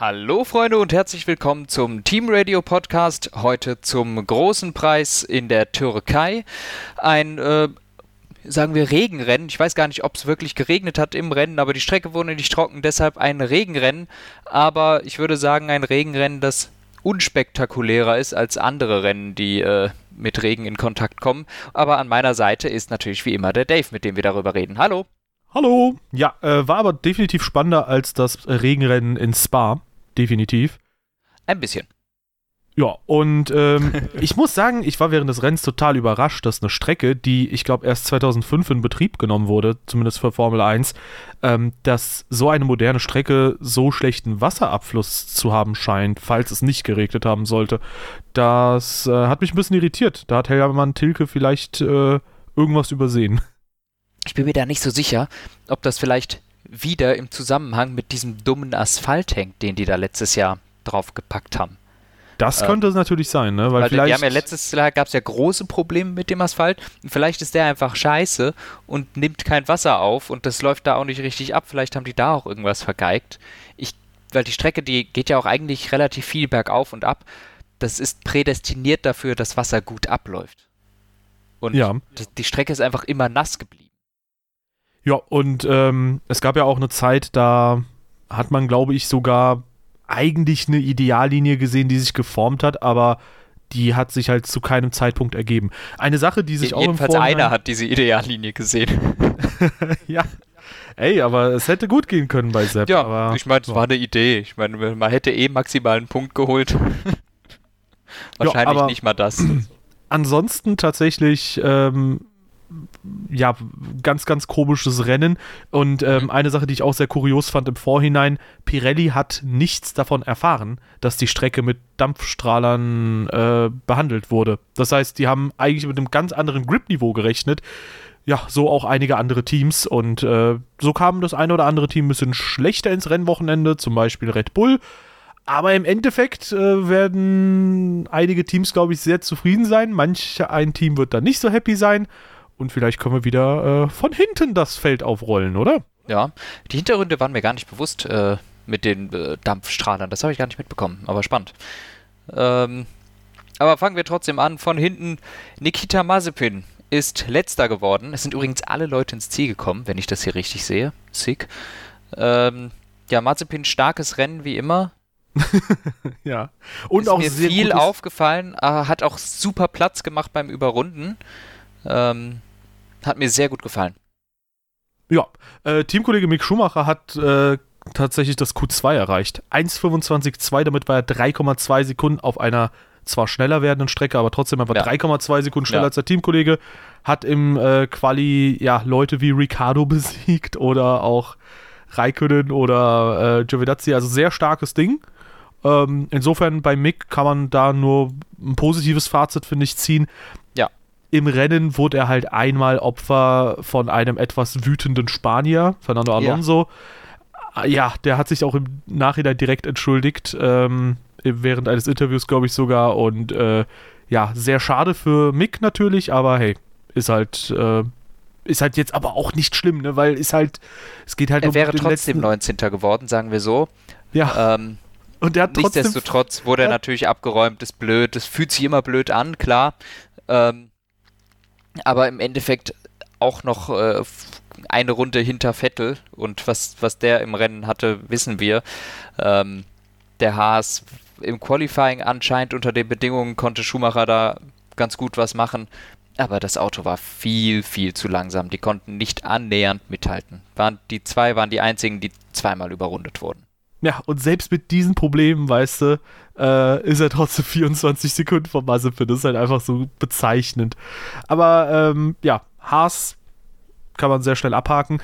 Hallo Freunde und herzlich willkommen zum Team Radio Podcast. Heute zum großen Preis in der Türkei. Ein, äh, sagen wir, Regenrennen. Ich weiß gar nicht, ob es wirklich geregnet hat im Rennen, aber die Strecke wurde nicht trocken, deshalb ein Regenrennen. Aber ich würde sagen, ein Regenrennen, das unspektakulärer ist als andere Rennen, die äh, mit Regen in Kontakt kommen. Aber an meiner Seite ist natürlich wie immer der Dave, mit dem wir darüber reden. Hallo. Hallo. Ja, äh, war aber definitiv spannender als das Regenrennen in Spa. Definitiv. Ein bisschen. Ja, und ähm, ich muss sagen, ich war während des Rennens total überrascht, dass eine Strecke, die ich glaube erst 2005 in Betrieb genommen wurde, zumindest für Formel 1, ähm, dass so eine moderne Strecke so schlechten Wasserabfluss zu haben scheint, falls es nicht geregnet haben sollte. Das äh, hat mich ein bisschen irritiert. Da hat Hellermann Tilke vielleicht äh, irgendwas übersehen. Ich bin mir da nicht so sicher, ob das vielleicht wieder im Zusammenhang mit diesem dummen Asphalt hängt, den die da letztes Jahr draufgepackt haben. Das könnte es natürlich sein, ne? Weil, weil vielleicht... wir haben ja letztes Jahr gab es ja große Probleme mit dem Asphalt. Und vielleicht ist der einfach scheiße und nimmt kein Wasser auf und das läuft da auch nicht richtig ab. Vielleicht haben die da auch irgendwas vergeigt. Ich, weil die Strecke, die geht ja auch eigentlich relativ viel bergauf und ab. Das ist prädestiniert dafür, dass Wasser gut abläuft. Und ja. die Strecke ist einfach immer nass geblieben. Ja, und ähm, es gab ja auch eine Zeit, da hat man, glaube ich, sogar eigentlich eine Ideallinie gesehen, die sich geformt hat, aber die hat sich halt zu keinem Zeitpunkt ergeben. Eine Sache, die sich Jedenfalls auch im Vorhinein... einer hat diese Ideallinie gesehen. ja. Ey, aber es hätte gut gehen können bei Sepp. Ja, aber, ich meine, es war eine Idee. Ich meine, man hätte eh maximal einen Punkt geholt. Wahrscheinlich ja, nicht mal das. Ansonsten tatsächlich ähm, ja, ganz, ganz komisches Rennen. Und ähm, eine Sache, die ich auch sehr kurios fand im Vorhinein, Pirelli hat nichts davon erfahren, dass die Strecke mit Dampfstrahlern äh, behandelt wurde. Das heißt, die haben eigentlich mit einem ganz anderen Grip-Niveau gerechnet. Ja, so auch einige andere Teams. Und äh, so kam das eine oder andere Team ein bisschen schlechter ins Rennwochenende, zum Beispiel Red Bull. Aber im Endeffekt äh, werden einige Teams, glaube ich, sehr zufrieden sein. Manch ein Team wird dann nicht so happy sein. Und vielleicht können wir wieder äh, von hinten das Feld aufrollen, oder? Ja, die Hintergründe waren mir gar nicht bewusst äh, mit den äh, Dampfstrahlern. Das habe ich gar nicht mitbekommen, aber spannend. Ähm, aber fangen wir trotzdem an. Von hinten Nikita Mazepin ist letzter geworden. Es sind übrigens alle Leute ins Ziel gekommen, wenn ich das hier richtig sehe. Sick. Ähm, ja, Mazepin starkes Rennen wie immer. ja. Und ist auch mir viel aufgefallen, hat auch super Platz gemacht beim Überrunden. Ähm, hat mir sehr gut gefallen. Ja, äh, Teamkollege Mick Schumacher hat äh, tatsächlich das Q2 erreicht. 1,25,2, damit war er 3,2 Sekunden auf einer zwar schneller werdenden Strecke, aber trotzdem einfach ja. 3,2 Sekunden schneller ja. als der Teamkollege. Hat im äh, Quali ja Leute wie Ricardo besiegt oder auch Raikkonen oder äh, Giovinazzi, also sehr starkes Ding. Ähm, insofern bei Mick kann man da nur ein positives Fazit, finde ich, ziehen im Rennen wurde er halt einmal Opfer von einem etwas wütenden Spanier, Fernando Alonso. Ja, ja der hat sich auch im Nachhinein direkt entschuldigt, ähm, während eines Interviews, glaube ich sogar. Und äh, ja, sehr schade für Mick natürlich, aber hey, ist halt. Äh, ist halt jetzt aber auch nicht schlimm, ne? Weil ist halt, es geht halt er um wäre trotzdem letzten... 19. geworden, sagen wir so. Ja. Ähm, und der hat trotzdem. Nichtsdestotrotz wurde er natürlich abgeräumt, ist blöd, es fühlt sich immer blöd an, klar. Ähm, aber im Endeffekt auch noch äh, eine Runde hinter Vettel und was, was der im Rennen hatte, wissen wir. Ähm, der Haas im Qualifying anscheinend unter den Bedingungen konnte Schumacher da ganz gut was machen, aber das Auto war viel, viel zu langsam. Die konnten nicht annähernd mithalten. Waren, die zwei waren die einzigen, die zweimal überrundet wurden. Ja, und selbst mit diesen Problemen, weißt du, äh, ist er trotzdem 24 Sekunden vom Mazepin. Das ist halt einfach so bezeichnend. Aber ähm, ja, Haas kann man sehr schnell abhaken.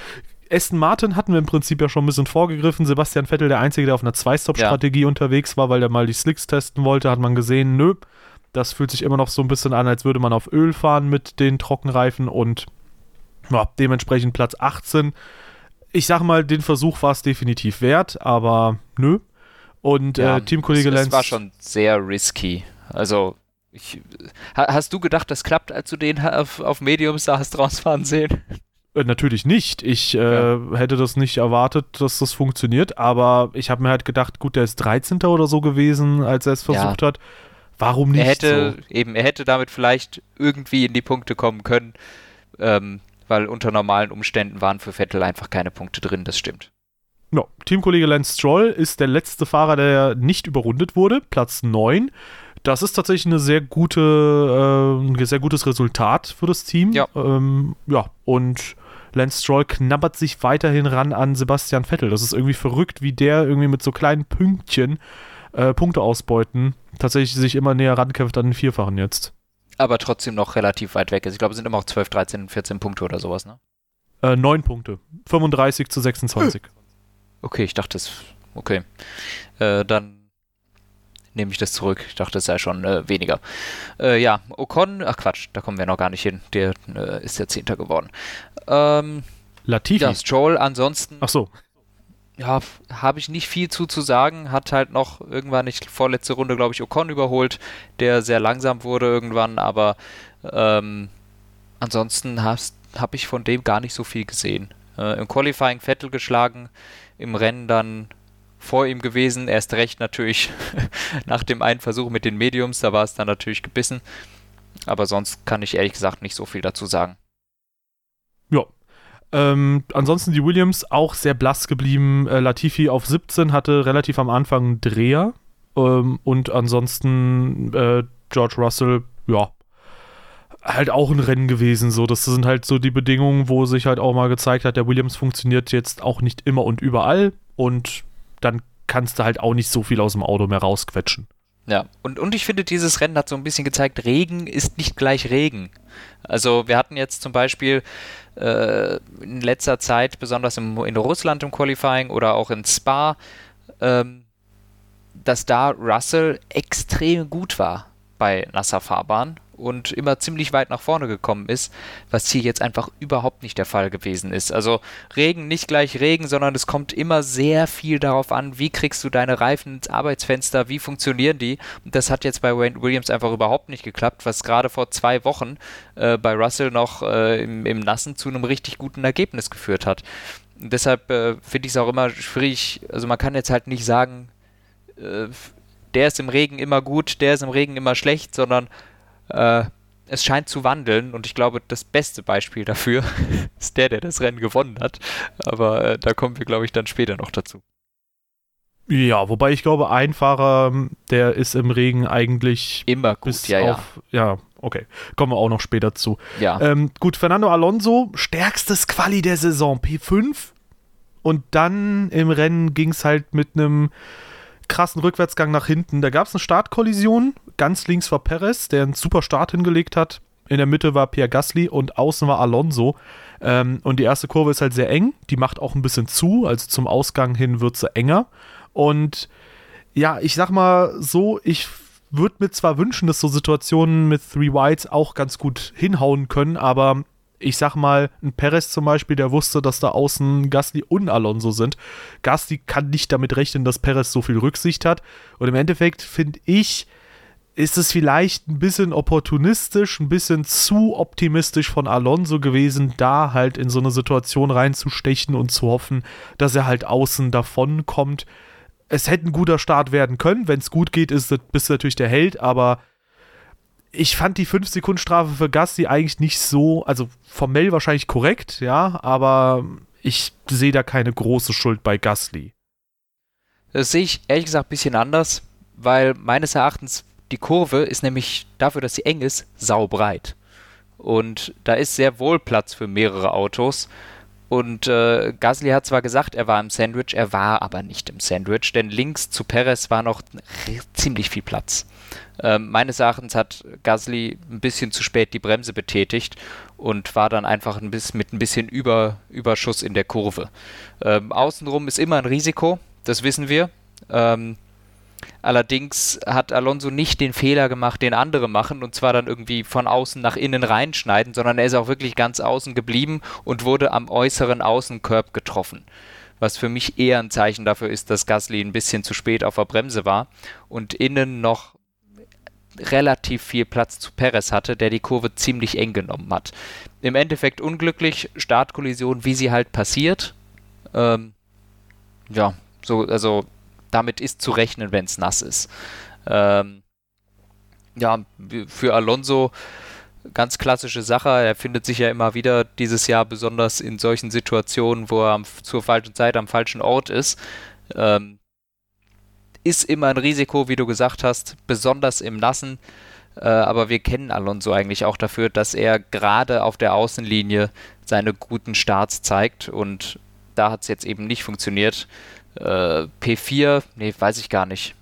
Aston Martin hatten wir im Prinzip ja schon ein bisschen vorgegriffen. Sebastian Vettel, der Einzige, der auf einer Zwei-Stop-Strategie ja. unterwegs war, weil der mal die Slicks testen wollte, hat man gesehen, nö, das fühlt sich immer noch so ein bisschen an, als würde man auf Öl fahren mit den Trockenreifen und ja, dementsprechend Platz 18 ich sag mal, den Versuch war es definitiv wert, aber nö. Und ja, äh, Teamkollege Lenz. Das war schon sehr risky. Also, ich, hast du gedacht, das klappt, als du den auf, auf Mediums da hast rausfahren sehen? Äh, natürlich nicht. Ich äh, ja. hätte das nicht erwartet, dass das funktioniert, aber ich habe mir halt gedacht, gut, der ist 13. oder so gewesen, als er es versucht ja. hat. Warum nicht? Er hätte so? eben, er hätte damit vielleicht irgendwie in die Punkte kommen können, ähm, weil unter normalen Umständen waren für Vettel einfach keine Punkte drin, das stimmt. No. Teamkollege Lance Stroll ist der letzte Fahrer, der nicht überrundet wurde, Platz 9. Das ist tatsächlich eine sehr gute, äh, ein sehr gutes Resultat für das Team. Ja. Ähm, ja, und Lance Stroll knabbert sich weiterhin ran an Sebastian Vettel. Das ist irgendwie verrückt, wie der irgendwie mit so kleinen Pünktchen äh, Punkte ausbeuten, tatsächlich sich immer näher rankämpft an den Vierfachen jetzt. Aber trotzdem noch relativ weit weg ist. Ich glaube, es sind immer auch 12, 13, 14 Punkte oder sowas, ne? Äh, 9 Punkte. 35 zu 26. Okay, ich dachte es. Okay. Äh, dann nehme ich das zurück. Ich dachte, es sei schon äh, weniger. Äh, ja, Ocon, ach Quatsch, da kommen wir noch gar nicht hin. Der äh, ist der Zehnter geworden. Ähm, Latifi. Ja, Stroll ansonsten. Ach so. Ja, habe ich nicht viel zu zu sagen. Hat halt noch irgendwann nicht vorletzte Runde, glaube ich, Ocon überholt, der sehr langsam wurde irgendwann, aber ähm, ansonsten habe ich von dem gar nicht so viel gesehen. Äh, Im Qualifying Vettel geschlagen, im Rennen dann vor ihm gewesen. Erst recht natürlich nach dem einen Versuch mit den Mediums, da war es dann natürlich gebissen. Aber sonst kann ich ehrlich gesagt nicht so viel dazu sagen. Ja. Ähm, ansonsten die Williams auch sehr blass geblieben. Äh, Latifi auf 17 hatte relativ am Anfang einen Dreher. Ähm, und ansonsten äh, George Russell, ja, halt auch ein Rennen gewesen. So, das sind halt so die Bedingungen, wo sich halt auch mal gezeigt hat, der Williams funktioniert jetzt auch nicht immer und überall. Und dann kannst du halt auch nicht so viel aus dem Auto mehr rausquetschen. Ja, und, und ich finde, dieses Rennen hat so ein bisschen gezeigt, Regen ist nicht gleich Regen. Also wir hatten jetzt zum Beispiel äh, in letzter Zeit, besonders im, in Russland im Qualifying oder auch in Spa, ähm, dass da Russell extrem gut war bei nasser Fahrbahn und immer ziemlich weit nach vorne gekommen ist, was hier jetzt einfach überhaupt nicht der Fall gewesen ist. Also Regen nicht gleich Regen, sondern es kommt immer sehr viel darauf an, wie kriegst du deine Reifen ins Arbeitsfenster, wie funktionieren die. Und das hat jetzt bei Wayne Williams einfach überhaupt nicht geklappt, was gerade vor zwei Wochen äh, bei Russell noch äh, im, im Nassen zu einem richtig guten Ergebnis geführt hat. Und deshalb äh, finde ich es auch immer schwierig, also man kann jetzt halt nicht sagen, äh, der ist im Regen immer gut, der ist im Regen immer schlecht, sondern äh, es scheint zu wandeln und ich glaube, das beste Beispiel dafür ist der, der das Rennen gewonnen hat. Aber äh, da kommen wir, glaube ich, dann später noch dazu. Ja, wobei ich glaube, ein Fahrer, der ist im Regen eigentlich immer gut, ja, auf, ja. ja. okay. Kommen wir auch noch später zu. Ja. Ähm, gut, Fernando Alonso, stärkstes Quali der Saison, P5. Und dann im Rennen ging es halt mit einem krassen Rückwärtsgang nach hinten. Da gab es eine Startkollision. Ganz links war Perez, der einen super Start hingelegt hat. In der Mitte war Pierre Gasly und außen war Alonso. Ähm, und die erste Kurve ist halt sehr eng. Die macht auch ein bisschen zu. Also zum Ausgang hin wird sie enger. Und ja, ich sag mal so, ich würde mir zwar wünschen, dass so Situationen mit Three Whites auch ganz gut hinhauen können, aber ich sag mal, ein Perez zum Beispiel, der wusste, dass da außen Gasly und Alonso sind. Gasly kann nicht damit rechnen, dass Perez so viel Rücksicht hat. Und im Endeffekt finde ich, ist es vielleicht ein bisschen opportunistisch, ein bisschen zu optimistisch von Alonso gewesen, da halt in so eine Situation reinzustechen und zu hoffen, dass er halt außen davon kommt. Es hätte ein guter Start werden können. Wenn es gut geht, ist, bist du natürlich der Held, aber ich fand die 5-Sekunden-Strafe für Gasly eigentlich nicht so, also formell wahrscheinlich korrekt, ja, aber ich sehe da keine große Schuld bei Gasly. Das sehe ich ehrlich gesagt ein bisschen anders, weil meines Erachtens die Kurve ist nämlich dafür, dass sie eng ist, saubreit. Und da ist sehr wohl Platz für mehrere Autos. Und äh, Gasly hat zwar gesagt, er war im Sandwich, er war aber nicht im Sandwich, denn links zu Perez war noch ziemlich viel Platz. Ähm, meines Erachtens hat Gasly ein bisschen zu spät die Bremse betätigt und war dann einfach ein bisschen, mit ein bisschen Über, Überschuss in der Kurve. Ähm, außenrum ist immer ein Risiko, das wissen wir. Ähm, allerdings hat Alonso nicht den Fehler gemacht, den andere machen, und zwar dann irgendwie von außen nach innen reinschneiden, sondern er ist auch wirklich ganz außen geblieben und wurde am äußeren Außenkorb getroffen was für mich eher ein Zeichen dafür ist, dass Gasly ein bisschen zu spät auf der Bremse war und innen noch relativ viel Platz zu Perez hatte, der die Kurve ziemlich eng genommen hat. Im Endeffekt unglücklich, Startkollision, wie sie halt passiert. Ähm, ja, so, also damit ist zu rechnen, wenn es nass ist. Ähm, ja, für Alonso ganz klassische Sache. Er findet sich ja immer wieder dieses Jahr besonders in solchen Situationen, wo er am, zur falschen Zeit am falschen Ort ist. Ähm, ist immer ein Risiko, wie du gesagt hast, besonders im Nassen. Äh, aber wir kennen Alonso eigentlich auch dafür, dass er gerade auf der Außenlinie seine guten Starts zeigt. Und da hat es jetzt eben nicht funktioniert. Äh, P4, nee, weiß ich gar nicht.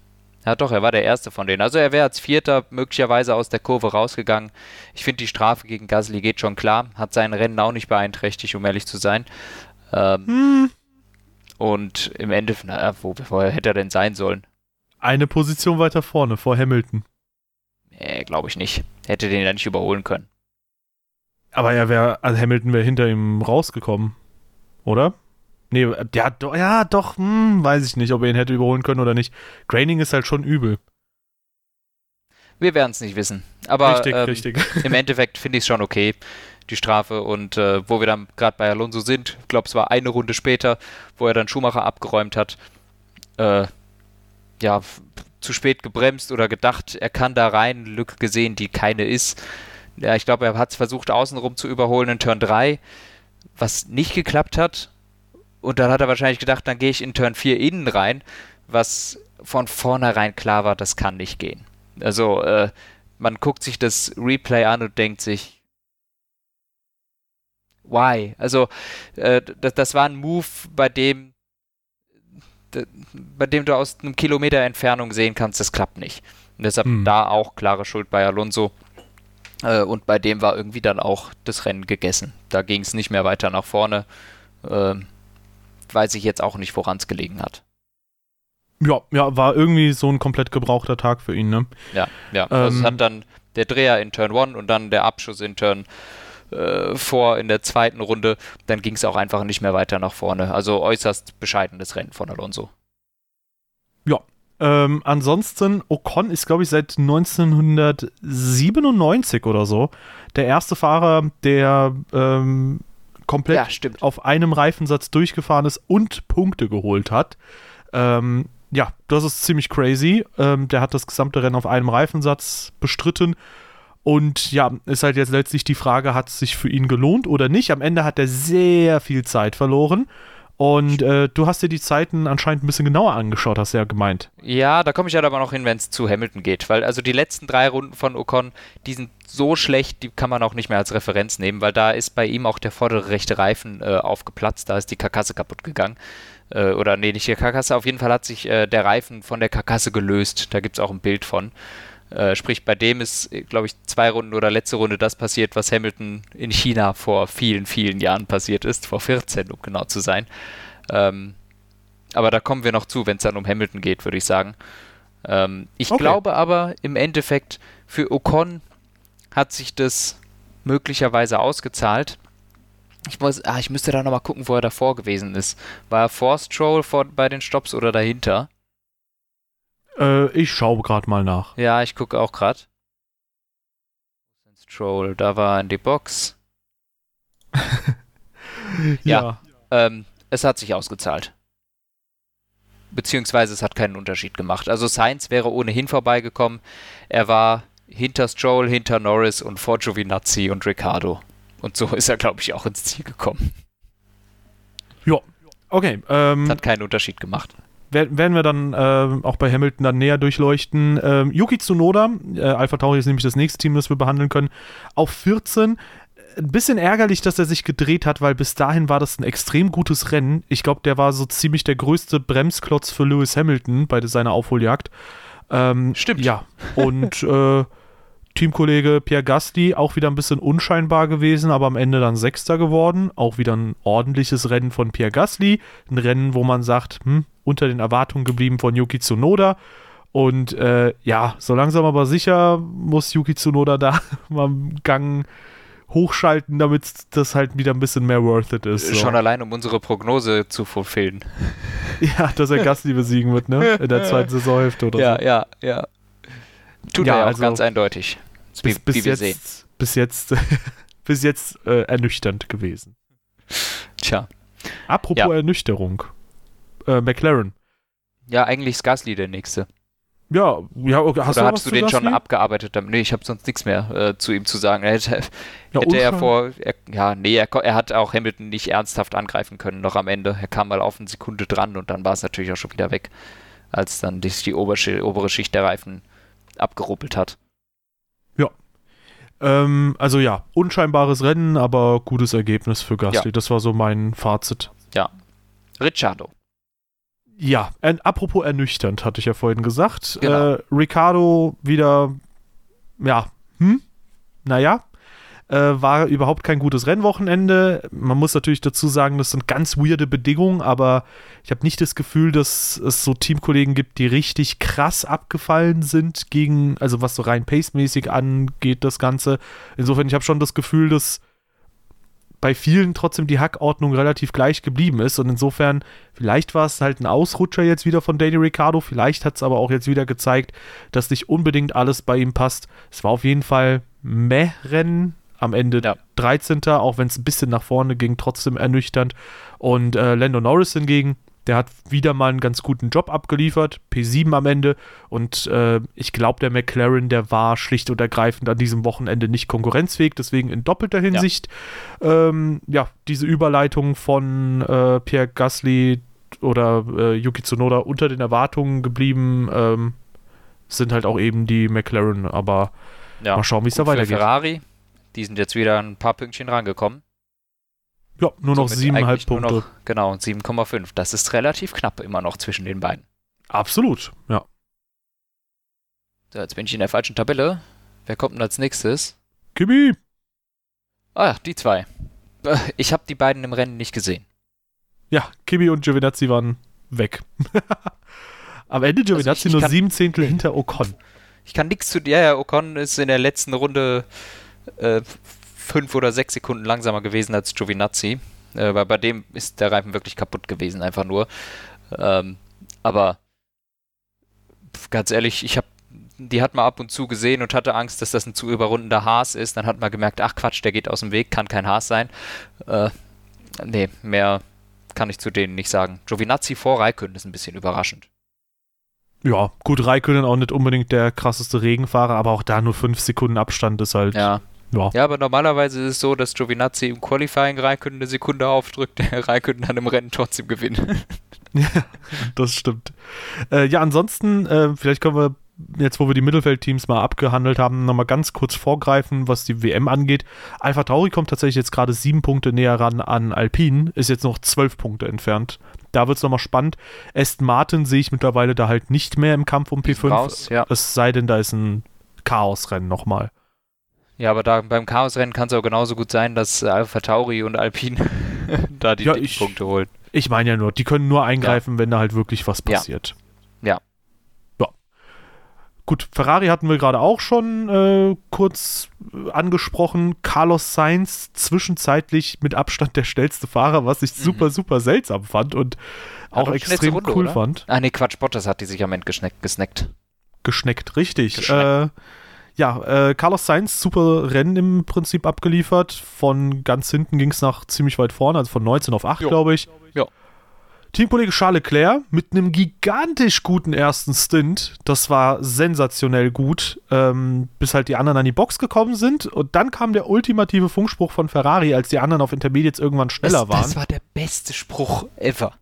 Ja, doch, er war der Erste von denen. Also er wäre als Vierter möglicherweise aus der Kurve rausgegangen. Ich finde, die Strafe gegen Gasly geht schon klar. Hat sein Rennen auch nicht beeinträchtigt, um ehrlich zu sein. Ähm, hm. Und im Endeffekt, naja, wo, wo hätte er denn sein sollen? Eine Position weiter vorne, vor Hamilton. Nee, glaube ich nicht. Hätte den ja nicht überholen können. Aber er wäre, also Hamilton wäre hinter ihm rausgekommen, oder? Nee, der hat doch, ja, doch, hm, weiß ich nicht, ob er ihn hätte überholen können oder nicht. Graining ist halt schon übel. Wir werden es nicht wissen. Aber richtig, ähm, richtig. im Endeffekt finde ich es schon okay, die Strafe. Und äh, wo wir dann gerade bei Alonso sind, ich glaube, es war eine Runde später, wo er dann Schumacher abgeräumt hat. Äh, ja, zu spät gebremst oder gedacht, er kann da rein, Lücke gesehen, die keine ist. Ja, ich glaube, er hat es versucht, außenrum zu überholen in Turn 3, was nicht geklappt hat. Und dann hat er wahrscheinlich gedacht, dann gehe ich in Turn 4 innen rein, was von vornherein klar war, das kann nicht gehen. Also, äh, man guckt sich das Replay an und denkt sich, why? Also, äh, das, das war ein Move, bei dem bei dem du aus einem Kilometer Entfernung sehen kannst, das klappt nicht. Und deshalb hm. da auch klare Schuld bei Alonso. Äh, und bei dem war irgendwie dann auch das Rennen gegessen. Da ging es nicht mehr weiter nach vorne. Ähm, weiß ich jetzt auch nicht, woran es gelegen hat. Ja, ja, war irgendwie so ein komplett gebrauchter Tag für ihn, ne? Ja, ja. Ähm, also es hat dann der Dreher in Turn 1 und dann der Abschuss in Turn äh, vor in der zweiten Runde. Dann ging es auch einfach nicht mehr weiter nach vorne. Also äußerst bescheidenes Rennen von Alonso. Ja, ähm, ansonsten, Ocon ist, glaube ich, seit 1997 oder so der erste Fahrer, der ähm, komplett ja, auf einem Reifensatz durchgefahren ist und Punkte geholt hat. Ähm, ja, das ist ziemlich crazy. Ähm, der hat das gesamte Rennen auf einem Reifensatz bestritten. Und ja, ist halt jetzt letztlich die Frage, hat es sich für ihn gelohnt oder nicht? Am Ende hat er sehr viel Zeit verloren. Und äh, du hast dir die Zeiten anscheinend ein bisschen genauer angeschaut, hast du ja gemeint. Ja, da komme ich ja aber noch hin, wenn es zu Hamilton geht. Weil also die letzten drei Runden von Ocon, die sind so schlecht, die kann man auch nicht mehr als Referenz nehmen, weil da ist bei ihm auch der vordere rechte Reifen äh, aufgeplatzt, da ist die Karkasse kaputt gegangen. Äh, oder nee, nicht die Karkasse, auf jeden Fall hat sich äh, der Reifen von der Karkasse gelöst. Da gibt es auch ein Bild von. Äh, sprich, bei dem ist, glaube ich, zwei Runden oder letzte Runde das passiert, was Hamilton in China vor vielen, vielen Jahren passiert ist, vor 14, um genau zu sein. Ähm, aber da kommen wir noch zu, wenn es dann um Hamilton geht, würde ich sagen. Ähm, ich okay. glaube aber im Endeffekt, für Ocon hat sich das möglicherweise ausgezahlt. Ich, muss, ah, ich müsste da nochmal gucken, wo er davor gewesen ist. War er vor Stroll vor, bei den Stops oder dahinter? Äh, ich schaue gerade mal nach. Ja, ich gucke auch gerade. Stroll, da war in die Box. ja. ja. Ähm, es hat sich ausgezahlt. Beziehungsweise es hat keinen Unterschied gemacht. Also Sainz wäre ohnehin vorbeigekommen. Er war hinter Stroll, hinter Norris und vor Giovinazzi und Riccardo. Und so ist er, glaube ich, auch ins Ziel gekommen. Ja, okay. Ähm, hat keinen Unterschied gemacht werden wir dann äh, auch bei Hamilton dann näher durchleuchten. Ähm, Yuki Tsunoda, äh, Alpha Tauri ist nämlich das nächste Team, das wir behandeln können, auf 14. Ein bisschen ärgerlich, dass er sich gedreht hat, weil bis dahin war das ein extrem gutes Rennen. Ich glaube, der war so ziemlich der größte Bremsklotz für Lewis Hamilton bei seiner Aufholjagd. Ähm, Stimmt. Ja, und äh, Teamkollege Pierre Gasly auch wieder ein bisschen unscheinbar gewesen, aber am Ende dann Sechster geworden. Auch wieder ein ordentliches Rennen von Pierre Gasly. Ein Rennen, wo man sagt, hm, unter den Erwartungen geblieben von Yuki Tsunoda. Und äh, ja, so langsam aber sicher muss Yuki Tsunoda da mal einen Gang hochschalten, damit das halt wieder ein bisschen mehr worth it ist. So. Schon allein, um unsere Prognose zu fulfillen. Ja, dass er Gasly besiegen wird, ne? In der zweiten Saisonhälfte oder ja, so. Ja, ja, ja. Tut ja, er ja auch also ganz eindeutig. Bis, wie, bis, wie jetzt, bis jetzt, bis jetzt äh, ernüchternd gewesen. Tja. Apropos ja. Ernüchterung. Äh, McLaren. Ja, eigentlich ist Gasly der nächste. Ja, ja okay. hast Oder du hast du den schon abgearbeitet? Nee, ich habe sonst nichts mehr äh, zu ihm zu sagen. Er hätte, ja, hätte er vor, er, ja, nee, er, er, hat auch Hamilton nicht ernsthaft angreifen können, noch am Ende. Er kam mal auf eine Sekunde dran und dann war es natürlich auch schon wieder weg, als dann die, die obere, obere Schicht der Reifen abgeruppelt hat. Ja. Ähm, also ja, unscheinbares Rennen, aber gutes Ergebnis für Gasly. Ja. Das war so mein Fazit. Ja. Ricciardo. Ja, äh, apropos ernüchternd, hatte ich ja vorhin gesagt. Genau. Äh, Ricardo wieder, ja, hm, naja, äh, war überhaupt kein gutes Rennwochenende. Man muss natürlich dazu sagen, das sind ganz weirde Bedingungen, aber ich habe nicht das Gefühl, dass es so Teamkollegen gibt, die richtig krass abgefallen sind gegen, also was so rein pacemäßig angeht, das Ganze. Insofern, ich habe schon das Gefühl, dass bei vielen trotzdem die Hackordnung relativ gleich geblieben ist. Und insofern, vielleicht war es halt ein Ausrutscher jetzt wieder von Danny Ricciardo, vielleicht hat es aber auch jetzt wieder gezeigt, dass nicht unbedingt alles bei ihm passt. Es war auf jeden Fall Meh-Rennen. Am Ende ja. 13. Auch wenn es ein bisschen nach vorne ging, trotzdem ernüchternd. Und äh, Lando Norris hingegen, der hat wieder mal einen ganz guten Job abgeliefert, P7 am Ende. Und äh, ich glaube, der McLaren, der war schlicht und ergreifend an diesem Wochenende nicht konkurrenzfähig. Deswegen in doppelter Hinsicht, ja, ähm, ja diese Überleitung von äh, Pierre Gasly oder äh, Yuki Tsunoda unter den Erwartungen geblieben, ähm, sind halt auch eben die McLaren. Aber ja, mal schauen, wie es da weitergeht. Ferrari, die sind jetzt wieder ein paar Pünktchen rangekommen. Ja, nur noch siebeneinhalb Punkte. Noch, genau, 7,5. Das ist relativ knapp immer noch zwischen den beiden. Absolut, ja. So, jetzt bin ich in der falschen Tabelle. Wer kommt denn als nächstes? Kimi! Ah, die zwei. Äh, ich habe die beiden im Rennen nicht gesehen. Ja, Kimi und Giovinazzi waren weg. Am Ende Giovinazzi also ich, ich nur sieben Zehntel hinter Ocon. Ich kann nichts zu dir. Ja, Ocon ist in der letzten Runde äh, fünf oder sechs Sekunden langsamer gewesen als Giovinazzi. Äh, weil bei dem ist der Reifen wirklich kaputt gewesen, einfach nur. Ähm, aber ganz ehrlich, ich habe die hat man ab und zu gesehen und hatte Angst, dass das ein zu überrundender Haas ist. Dann hat man gemerkt, ach Quatsch, der geht aus dem Weg, kann kein Haas sein. Äh, nee, mehr kann ich zu denen nicht sagen. Giovinazzi vor Raikön ist ein bisschen überraschend. Ja, gut, Raikön auch nicht unbedingt der krasseste Regenfahrer, aber auch da nur fünf Sekunden Abstand ist halt ja. Ja. ja, aber normalerweise ist es so, dass Giovinazzi im Qualifying Raikön eine Sekunde aufdrückt, der Raikön dann im Rennen trotzdem gewinnt. ja, das stimmt. Äh, ja, ansonsten, äh, vielleicht können wir jetzt, wo wir die Mittelfeldteams mal abgehandelt haben, nochmal ganz kurz vorgreifen, was die WM angeht. Alpha Tauri kommt tatsächlich jetzt gerade sieben Punkte näher ran an Alpine, ist jetzt noch zwölf Punkte entfernt. Da wird es nochmal spannend. Aston Martin sehe ich mittlerweile da halt nicht mehr im Kampf um P5. Raus, ja. Es sei denn, da ist ein Chaosrennen nochmal. Ja, aber da beim Chaosrennen kann es auch genauso gut sein, dass Alpha Tauri und Alpine da die ja, ich, Punkte holen. Ich meine ja nur, die können nur eingreifen, ja. wenn da halt wirklich was passiert. Ja. Ja. Gut, Ferrari hatten wir gerade auch schon äh, kurz äh, angesprochen. Carlos Sainz zwischenzeitlich mit Abstand der schnellste Fahrer, was ich mhm. super, super seltsam fand und auch extrem Runde, cool oder? fand. Ah, nee, Quatsch, Bottas hat die sich am Ende gesnackt. Gesnackt, richtig. Geschneckt. Äh, ja, äh, Carlos Sainz, super Rennen im Prinzip abgeliefert. Von ganz hinten ging es nach ziemlich weit vorne, also von 19 auf 8, glaube ich. Ja. Teamkollege Charles Leclerc mit einem gigantisch guten ersten Stint. Das war sensationell gut, ähm, bis halt die anderen an die Box gekommen sind. Und dann kam der ultimative Funkspruch von Ferrari, als die anderen auf Intermediates irgendwann schneller das, waren. Das war der beste Spruch ever.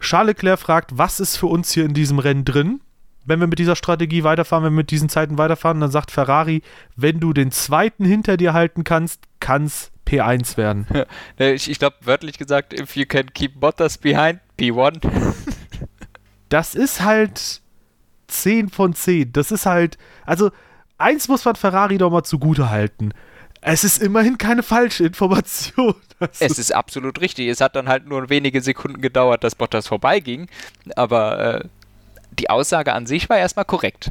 Charles Leclerc fragt, was ist für uns hier in diesem Rennen drin? Wenn wir mit dieser Strategie weiterfahren, wenn wir mit diesen Zeiten weiterfahren, dann sagt Ferrari, wenn du den zweiten hinter dir halten kannst, kann es P1 werden. ich, ich glaube, wörtlich gesagt, if you can keep Bottas behind, P1. das ist halt 10 von 10. Das ist halt, also eins muss man Ferrari doch mal zugute halten. Es ist immerhin keine falsche Information. Das es ist absolut richtig. Es hat dann halt nur wenige Sekunden gedauert, dass Bottas vorbeiging. Aber äh, die Aussage an sich war erstmal korrekt.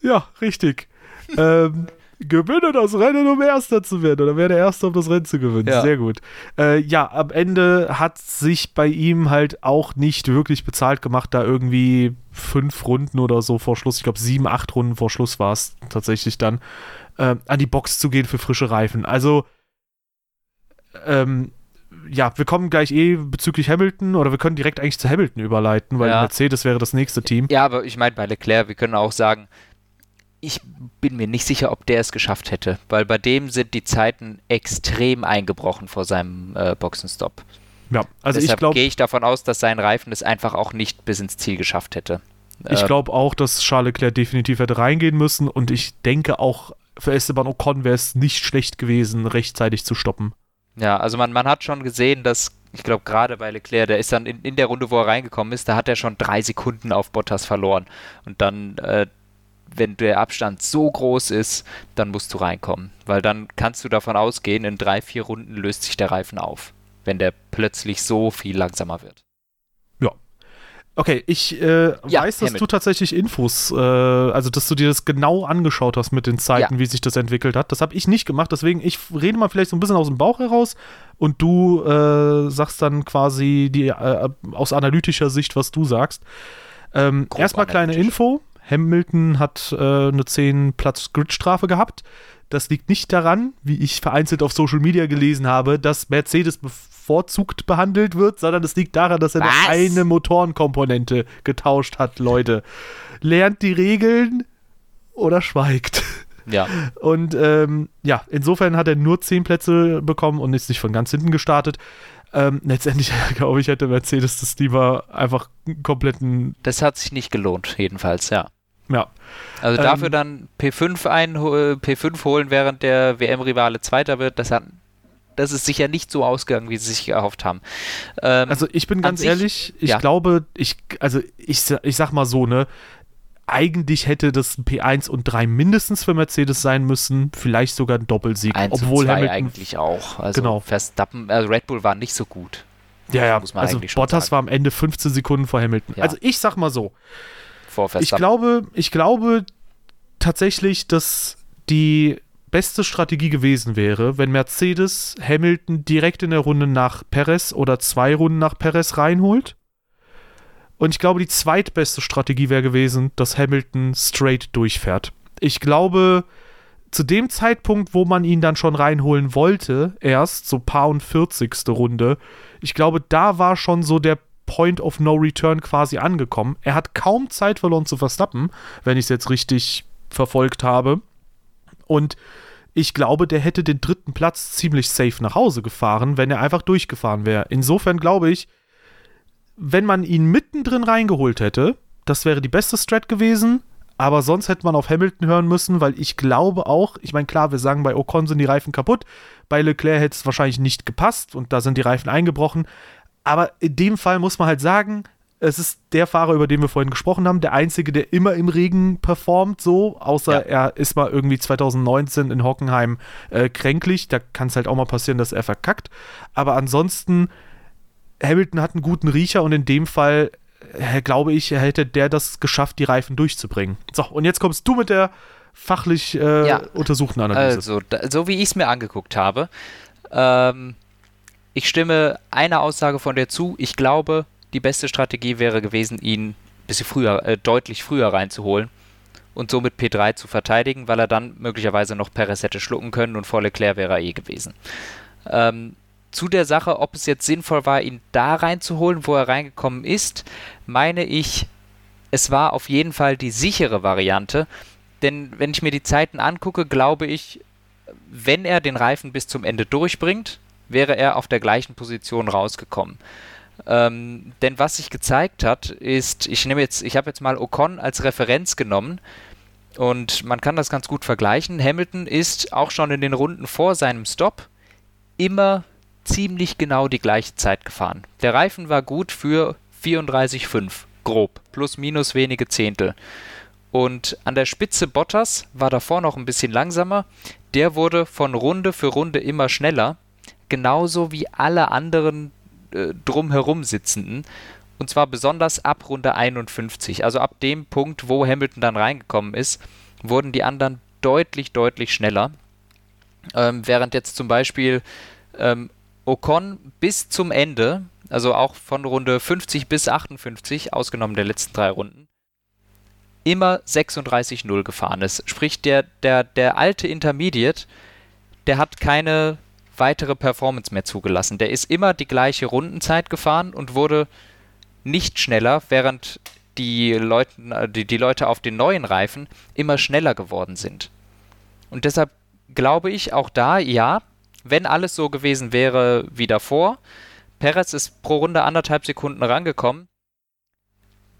Ja, richtig. ähm, gewinne das Rennen, um Erster zu werden. Oder wäre der Erste, um das Rennen zu gewinnen. Ja. Sehr gut. Äh, ja, am Ende hat sich bei ihm halt auch nicht wirklich bezahlt gemacht, da irgendwie fünf Runden oder so vor Schluss, ich glaube sieben, acht Runden vor Schluss war es tatsächlich dann, äh, an die Box zu gehen für frische Reifen. Also, ähm, ja, wir kommen gleich eh bezüglich Hamilton oder wir können direkt eigentlich zu Hamilton überleiten, weil ja. Mercedes wäre das nächste Team. Ja, aber ich meine bei Leclerc, wir können auch sagen, ich bin mir nicht sicher, ob der es geschafft hätte, weil bei dem sind die Zeiten extrem eingebrochen vor seinem äh, Boxenstopp. Ja, also Deshalb ich glaube. gehe ich davon aus, dass sein Reifen es einfach auch nicht bis ins Ziel geschafft hätte. Ich äh, glaube auch, dass Charles Leclerc definitiv hätte reingehen müssen und ich denke auch, für Esteban Ocon wäre es nicht schlecht gewesen, rechtzeitig zu stoppen. Ja, also man, man hat schon gesehen, dass, ich glaube, gerade bei Leclerc, der ist dann in, in der Runde, wo er reingekommen ist, da hat er schon drei Sekunden auf Bottas verloren. Und dann, äh, wenn der Abstand so groß ist, dann musst du reinkommen. Weil dann kannst du davon ausgehen, in drei, vier Runden löst sich der Reifen auf, wenn der plötzlich so viel langsamer wird. Okay, ich äh, ja, weiß, dass Hamilton. du tatsächlich Infos, äh, also dass du dir das genau angeschaut hast mit den Zeiten, ja. wie sich das entwickelt hat. Das habe ich nicht gemacht, deswegen ich rede mal vielleicht so ein bisschen aus dem Bauch heraus und du äh, sagst dann quasi die, äh, aus analytischer Sicht, was du sagst. Ähm, erstmal kleine Info. Hamilton hat äh, eine 10 Platz Gridstrafe gehabt. Das liegt nicht daran, wie ich vereinzelt auf Social Media gelesen habe, dass Mercedes bevorzugt behandelt wird, sondern es liegt daran, dass er Was? eine Motorenkomponente getauscht hat, Leute. Lernt die Regeln oder schweigt. Ja. Und ähm, ja, insofern hat er nur 10 Plätze bekommen und ist nicht von ganz hinten gestartet. Ähm, letztendlich, glaube ich, hätte Mercedes das lieber einfach kompletten. Das hat sich nicht gelohnt, jedenfalls, ja. Ja. Also dafür ähm, dann P5, ein, P5 holen, während der WM-Rivale Zweiter wird, das hat das ist sicher nicht so ausgegangen, wie sie sich erhofft haben. Ähm, also ich bin ganz sich, ehrlich, ich ja. glaube, ich, also ich, ich sag mal so, ne, eigentlich hätte das P1 und 3 mindestens für Mercedes sein müssen, vielleicht sogar ein Doppelsieg. 1 obwohl und 2 Hamilton eigentlich auch. Also genau. Verstappen, also Red Bull war nicht so gut. Ja, ja, also Bottas war am Ende 15 Sekunden vor Hamilton. Ja. Also ich sag mal so, vor Verstappen. Ich glaube, ich glaube tatsächlich, dass die beste Strategie gewesen wäre, wenn Mercedes Hamilton direkt in der Runde nach Perez oder zwei Runden nach Perez reinholt. Und ich glaube, die zweitbeste Strategie wäre gewesen, dass Hamilton straight durchfährt. Ich glaube, zu dem Zeitpunkt, wo man ihn dann schon reinholen wollte, erst so paar und 40. Runde, ich glaube, da war schon so der Point of No Return quasi angekommen. Er hat kaum Zeit verloren zu Verstappen, wenn ich es jetzt richtig verfolgt habe. Und ich glaube, der hätte den dritten Platz ziemlich safe nach Hause gefahren, wenn er einfach durchgefahren wäre. Insofern glaube ich, wenn man ihn mittendrin reingeholt hätte, das wäre die beste Strat gewesen. Aber sonst hätte man auf Hamilton hören müssen, weil ich glaube auch, ich meine, klar, wir sagen, bei Ocon sind die Reifen kaputt, bei Leclerc hätte es wahrscheinlich nicht gepasst und da sind die Reifen eingebrochen. Aber in dem Fall muss man halt sagen, es ist der Fahrer, über den wir vorhin gesprochen haben, der einzige, der immer im Regen performt, so, außer ja. er ist mal irgendwie 2019 in Hockenheim äh, kränklich. Da kann es halt auch mal passieren, dass er verkackt. Aber ansonsten, Hamilton hat einen guten Riecher und in dem Fall äh, glaube ich, hätte der das geschafft, die Reifen durchzubringen. So, und jetzt kommst du mit der fachlich äh, ja. untersuchten Analyse. Also, da, so wie ich es mir angeguckt habe, ähm, ich stimme einer Aussage von dir zu. Ich glaube, die beste Strategie wäre gewesen, ihn ein bisschen früher, äh, deutlich früher reinzuholen und somit P3 zu verteidigen, weil er dann möglicherweise noch Perez hätte schlucken können und vor Leclerc wäre er eh gewesen. Ähm, zu der Sache, ob es jetzt sinnvoll war, ihn da reinzuholen, wo er reingekommen ist, meine ich, es war auf jeden Fall die sichere Variante. Denn wenn ich mir die Zeiten angucke, glaube ich, wenn er den Reifen bis zum Ende durchbringt, wäre er auf der gleichen Position rausgekommen. Ähm, denn was sich gezeigt hat, ist, ich nehme jetzt, ich habe jetzt mal Ocon als Referenz genommen und man kann das ganz gut vergleichen. Hamilton ist auch schon in den Runden vor seinem Stop immer ziemlich genau die gleiche Zeit gefahren. Der Reifen war gut für 34,5, grob, plus minus wenige Zehntel. Und an der Spitze Bottas war davor noch ein bisschen langsamer. Der wurde von Runde für Runde immer schneller genauso wie alle anderen äh, drumherum sitzenden. Und zwar besonders ab Runde 51. Also ab dem Punkt, wo Hamilton dann reingekommen ist, wurden die anderen deutlich, deutlich schneller. Ähm, während jetzt zum Beispiel ähm, Ocon bis zum Ende, also auch von Runde 50 bis 58, ausgenommen der letzten drei Runden, immer 36-0 gefahren ist. Sprich, der, der, der alte Intermediate, der hat keine weitere Performance mehr zugelassen. Der ist immer die gleiche Rundenzeit gefahren und wurde nicht schneller, während die, Leuten, äh, die, die Leute auf den neuen Reifen immer schneller geworden sind. Und deshalb glaube ich auch da, ja, wenn alles so gewesen wäre wie davor, Perez ist pro Runde anderthalb Sekunden rangekommen,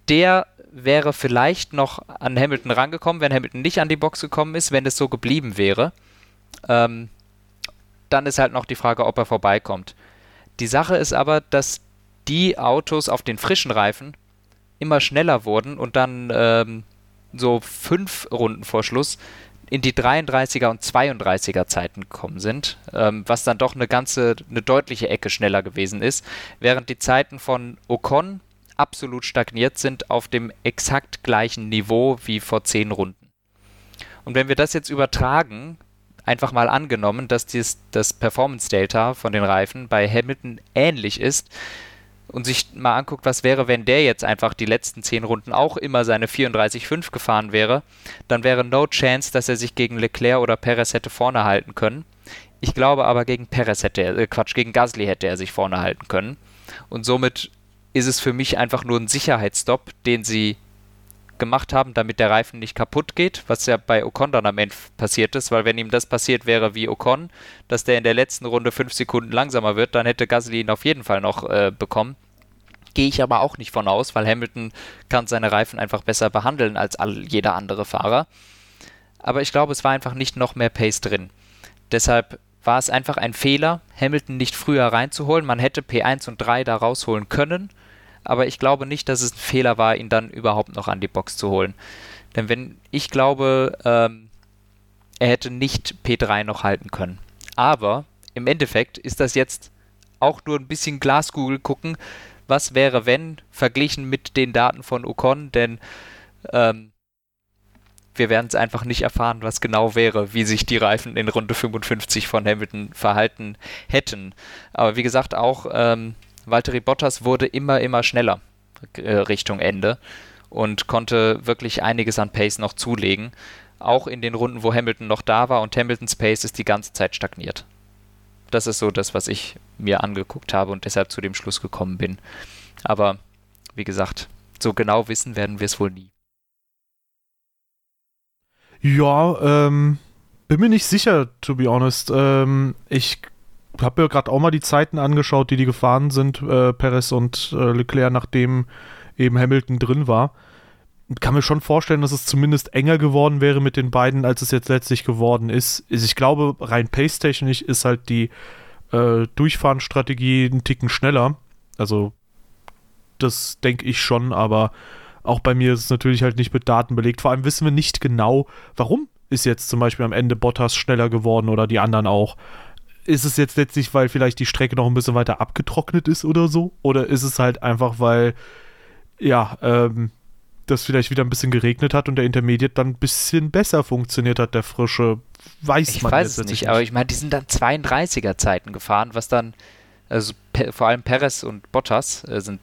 der wäre vielleicht noch an Hamilton rangekommen, wenn Hamilton nicht an die Box gekommen ist, wenn es so geblieben wäre. Ähm, dann ist halt noch die Frage, ob er vorbeikommt. Die Sache ist aber, dass die Autos auf den frischen Reifen immer schneller wurden und dann ähm, so fünf Runden vor Schluss in die 33er und 32er Zeiten gekommen sind, ähm, was dann doch eine ganze, eine deutliche Ecke schneller gewesen ist, während die Zeiten von Ocon absolut stagniert sind auf dem exakt gleichen Niveau wie vor zehn Runden. Und wenn wir das jetzt übertragen, einfach mal angenommen, dass dies, das Performance Delta von den Reifen bei Hamilton ähnlich ist, und sich mal anguckt, was wäre, wenn der jetzt einfach die letzten zehn Runden auch immer seine 34,5 gefahren wäre, dann wäre no chance, dass er sich gegen Leclerc oder Perez hätte vorne halten können. Ich glaube aber, gegen Perez hätte er, äh Quatsch, gegen Gasly hätte er sich vorne halten können. Und somit ist es für mich einfach nur ein Sicherheitsstopp, den sie gemacht haben, damit der Reifen nicht kaputt geht, was ja bei Ocon dann am Ende passiert ist, weil wenn ihm das passiert wäre wie Ocon, dass der in der letzten Runde fünf Sekunden langsamer wird, dann hätte Gasly ihn auf jeden Fall noch äh, bekommen. Gehe ich aber auch nicht von aus, weil Hamilton kann seine Reifen einfach besser behandeln als all, jeder andere Fahrer. Aber ich glaube, es war einfach nicht noch mehr Pace drin. Deshalb war es einfach ein Fehler, Hamilton nicht früher reinzuholen. Man hätte P1 und 3 da rausholen können aber ich glaube nicht, dass es ein Fehler war, ihn dann überhaupt noch an die Box zu holen. Denn wenn ich glaube, ähm, er hätte nicht P3 noch halten können. Aber im Endeffekt ist das jetzt auch nur ein bisschen Glaskugel gucken, was wäre, wenn, verglichen mit den Daten von Ocon, denn ähm, wir werden es einfach nicht erfahren, was genau wäre, wie sich die Reifen in Runde 55 von Hamilton verhalten hätten. Aber wie gesagt, auch ähm, Valtteri Bottas wurde immer, immer schneller äh, Richtung Ende und konnte wirklich einiges an Pace noch zulegen. Auch in den Runden, wo Hamilton noch da war und Hamiltons Pace ist die ganze Zeit stagniert. Das ist so das, was ich mir angeguckt habe und deshalb zu dem Schluss gekommen bin. Aber wie gesagt, so genau wissen werden wir es wohl nie. Ja, ähm, bin mir nicht sicher, to be honest. Ähm, ich habe mir gerade auch mal die Zeiten angeschaut, die die gefahren sind, äh, Perez und äh, Leclerc, nachdem eben Hamilton drin war. Kann mir schon vorstellen, dass es zumindest enger geworden wäre mit den beiden, als es jetzt letztlich geworden ist. Ich glaube, rein pace-technisch ist halt die äh, Durchfahrenstrategie einen Ticken schneller. Also, das denke ich schon, aber auch bei mir ist es natürlich halt nicht mit Daten belegt. Vor allem wissen wir nicht genau, warum ist jetzt zum Beispiel am Ende Bottas schneller geworden oder die anderen auch ist es jetzt letztlich, weil vielleicht die Strecke noch ein bisschen weiter abgetrocknet ist oder so? Oder ist es halt einfach, weil, ja, ähm, das vielleicht wieder ein bisschen geregnet hat und der Intermediate dann ein bisschen besser funktioniert hat, der frische, weiß ich man weiß jetzt es nicht. Aber ich meine, die sind dann 32er Zeiten gefahren, was dann, also vor allem Perez und Bottas äh, sind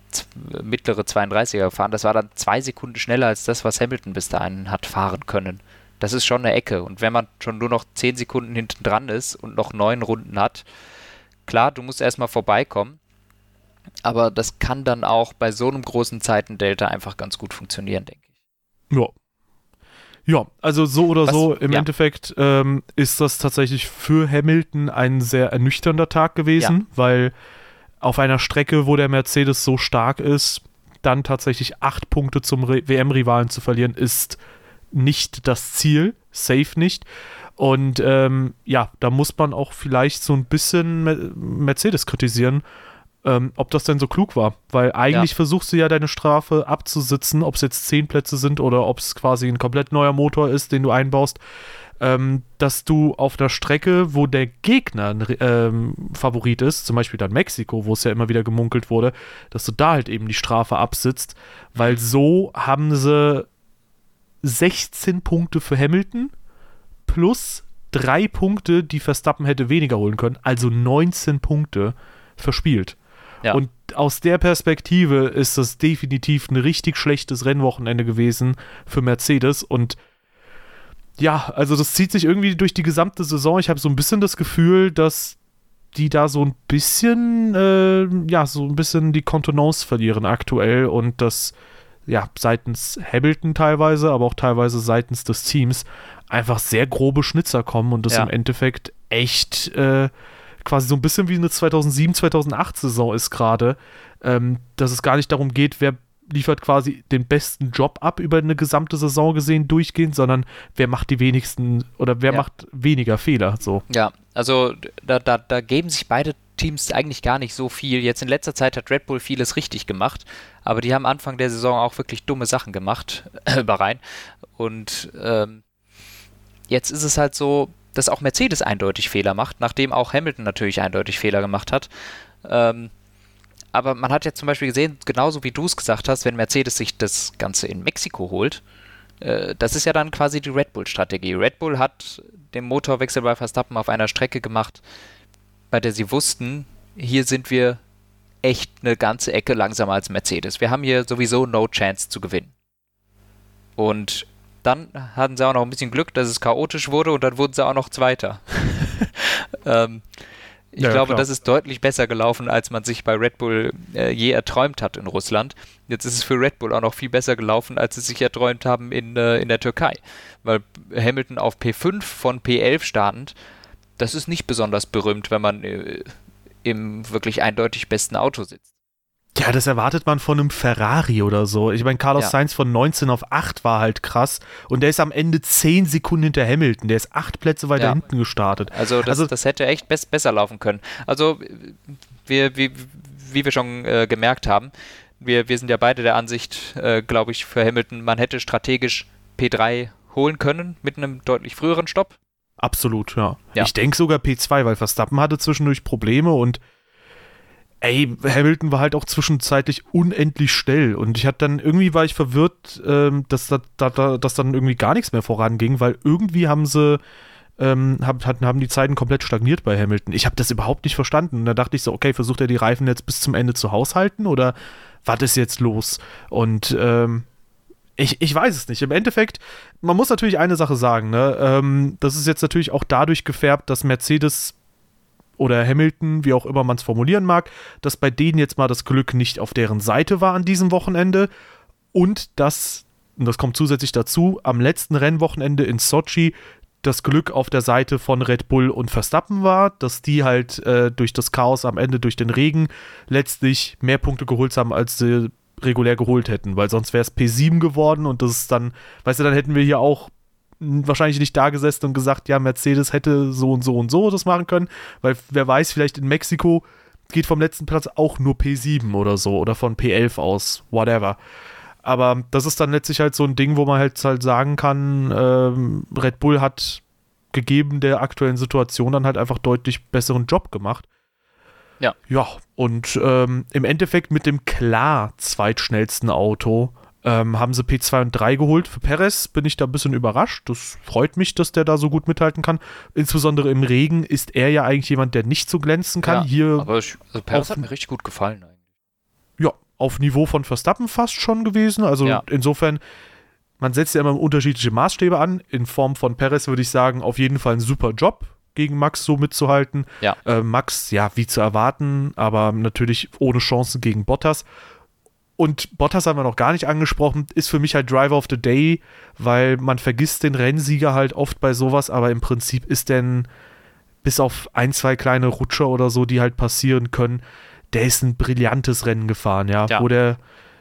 mittlere 32er gefahren. Das war dann zwei Sekunden schneller als das, was Hamilton bis dahin hat fahren können das ist schon eine Ecke. Und wenn man schon nur noch 10 Sekunden hinten dran ist und noch neun Runden hat, klar, du musst erstmal vorbeikommen. Aber das kann dann auch bei so einem großen Zeitendelta einfach ganz gut funktionieren, denke ich. Ja. Ja, also so oder Was, so, im ja. Endeffekt ähm, ist das tatsächlich für Hamilton ein sehr ernüchternder Tag gewesen, ja. weil auf einer Strecke, wo der Mercedes so stark ist, dann tatsächlich acht Punkte zum WM-Rivalen zu verlieren, ist nicht das Ziel, safe nicht. Und ähm, ja, da muss man auch vielleicht so ein bisschen Mercedes kritisieren, ähm, ob das denn so klug war. Weil eigentlich ja. versuchst du ja deine Strafe abzusitzen, ob es jetzt zehn Plätze sind oder ob es quasi ein komplett neuer Motor ist, den du einbaust. Ähm, dass du auf der Strecke, wo der Gegner ähm, Favorit ist, zum Beispiel dann Mexiko, wo es ja immer wieder gemunkelt wurde, dass du da halt eben die Strafe absitzt, weil so haben sie 16 Punkte für Hamilton plus drei Punkte, die Verstappen hätte weniger holen können, also 19 Punkte verspielt. Ja. Und aus der Perspektive ist das definitiv ein richtig schlechtes Rennwochenende gewesen für Mercedes und ja, also das zieht sich irgendwie durch die gesamte Saison. Ich habe so ein bisschen das Gefühl, dass die da so ein bisschen, äh, ja, so ein bisschen die Kontenance verlieren aktuell und das, ja, seitens Hamilton teilweise, aber auch teilweise seitens des Teams einfach sehr grobe Schnitzer kommen und das ja. im Endeffekt echt äh, quasi so ein bisschen wie eine 2007, 2008 Saison ist gerade, ähm, dass es gar nicht darum geht, wer liefert quasi den besten Job ab über eine gesamte Saison gesehen durchgehend, sondern wer macht die wenigsten oder wer ja. macht weniger Fehler. So. Ja, also da, da, da geben sich beide Teams eigentlich gar nicht so viel. Jetzt in letzter Zeit hat Red Bull vieles richtig gemacht, aber die haben Anfang der Saison auch wirklich dumme Sachen gemacht, über rein. Und ähm, jetzt ist es halt so, dass auch Mercedes eindeutig Fehler macht, nachdem auch Hamilton natürlich eindeutig Fehler gemacht hat. Ähm, aber man hat ja zum Beispiel gesehen, genauso wie du es gesagt hast, wenn Mercedes sich das Ganze in Mexiko holt, äh, das ist ja dann quasi die Red Bull-Strategie. Red Bull hat den Motorwechsel bei Verstappen auf einer Strecke gemacht, bei der sie wussten, hier sind wir echt eine ganze Ecke langsamer als Mercedes. Wir haben hier sowieso no chance zu gewinnen. Und dann hatten sie auch noch ein bisschen Glück, dass es chaotisch wurde und dann wurden sie auch noch Zweiter. ähm, ich ja, glaube, klar. das ist deutlich besser gelaufen, als man sich bei Red Bull äh, je erträumt hat in Russland. Jetzt ist es für Red Bull auch noch viel besser gelaufen, als sie sich erträumt haben in, äh, in der Türkei. Weil Hamilton auf P5 von P11 startend, das ist nicht besonders berühmt, wenn man äh, im wirklich eindeutig besten Auto sitzt. Ja, das erwartet man von einem Ferrari oder so. Ich meine, Carlos ja. Sainz von 19 auf 8 war halt krass. Und der ist am Ende 10 Sekunden hinter Hamilton. Der ist 8 Plätze weiter ja. hinten gestartet. Also das, also das, hätte echt besser laufen können. Also, wir, wie, wie wir schon äh, gemerkt haben, wir, wir sind ja beide der Ansicht, äh, glaube ich, für Hamilton, man hätte strategisch P3 holen können mit einem deutlich früheren Stopp. Absolut, ja. ja. Ich denke sogar P2, weil Verstappen hatte zwischendurch Probleme und ey, Hamilton war halt auch zwischenzeitlich unendlich schnell und ich hatte dann irgendwie war ich verwirrt, ähm, dass, da, da, dass dann irgendwie gar nichts mehr voranging, weil irgendwie haben sie ähm, haben, die Zeiten komplett stagniert bei Hamilton. Ich habe das überhaupt nicht verstanden. Und da dachte ich so, okay, versucht er die Reifen jetzt bis zum Ende zu haushalten oder was ist jetzt los? Und ähm, ich, ich weiß es nicht. Im Endeffekt, man muss natürlich eine Sache sagen, ne? Ähm, das ist jetzt natürlich auch dadurch gefärbt, dass Mercedes oder Hamilton, wie auch immer man es formulieren mag, dass bei denen jetzt mal das Glück nicht auf deren Seite war an diesem Wochenende und dass, und das kommt zusätzlich dazu, am letzten Rennwochenende in Sochi das Glück auf der Seite von Red Bull und Verstappen war, dass die halt äh, durch das Chaos am Ende, durch den Regen, letztlich mehr Punkte geholt haben, als sie regulär geholt hätten, weil sonst wäre es P7 geworden und das ist dann, weißt du, dann hätten wir hier auch wahrscheinlich nicht da gesessen und gesagt, ja, Mercedes hätte so und so und so das machen können, weil wer weiß, vielleicht in Mexiko geht vom letzten Platz auch nur P7 oder so oder von P11 aus, whatever. Aber das ist dann letztlich halt so ein Ding, wo man halt, halt sagen kann, ähm, Red Bull hat gegeben der aktuellen Situation dann halt einfach deutlich besseren Job gemacht. Ja. Ja, und ähm, im Endeffekt mit dem klar zweitschnellsten Auto ähm, haben sie P2 und 3 geholt. Für Perez bin ich da ein bisschen überrascht. Das freut mich, dass der da so gut mithalten kann. Insbesondere im Regen ist er ja eigentlich jemand, der nicht so glänzen kann. Ja, Hier aber ich, also Perez hat mir richtig gut gefallen eigentlich. Ja, auf Niveau von Verstappen fast schon gewesen. Also ja. insofern, man setzt ja immer unterschiedliche Maßstäbe an. In Form von Perez würde ich sagen, auf jeden Fall ein super Job gegen Max so mitzuhalten. Ja. Äh, Max, ja, wie zu erwarten, aber natürlich ohne Chancen gegen Bottas. Und Bottas haben wir noch gar nicht angesprochen, ist für mich halt Driver of the Day, weil man vergisst den Rennsieger halt oft bei sowas, aber im Prinzip ist denn bis auf ein, zwei kleine Rutscher oder so, die halt passieren können, der ist ein brillantes Rennen gefahren, ja. ja. Wo der,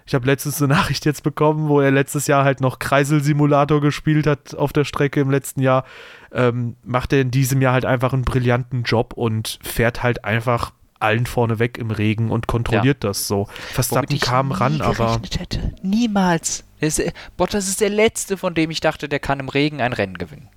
ich habe letztens eine Nachricht jetzt bekommen, wo er letztes Jahr halt noch Kreiselsimulator gespielt hat auf der Strecke im letzten Jahr, ähm, macht er in diesem Jahr halt einfach einen brillanten Job und fährt halt einfach allen vorne weg im Regen und kontrolliert ja. das so. Verstappen kam ran, aber. Hätte. Niemals. Ist, Bottas ist der Letzte, von dem ich dachte, der kann im Regen ein Rennen gewinnen.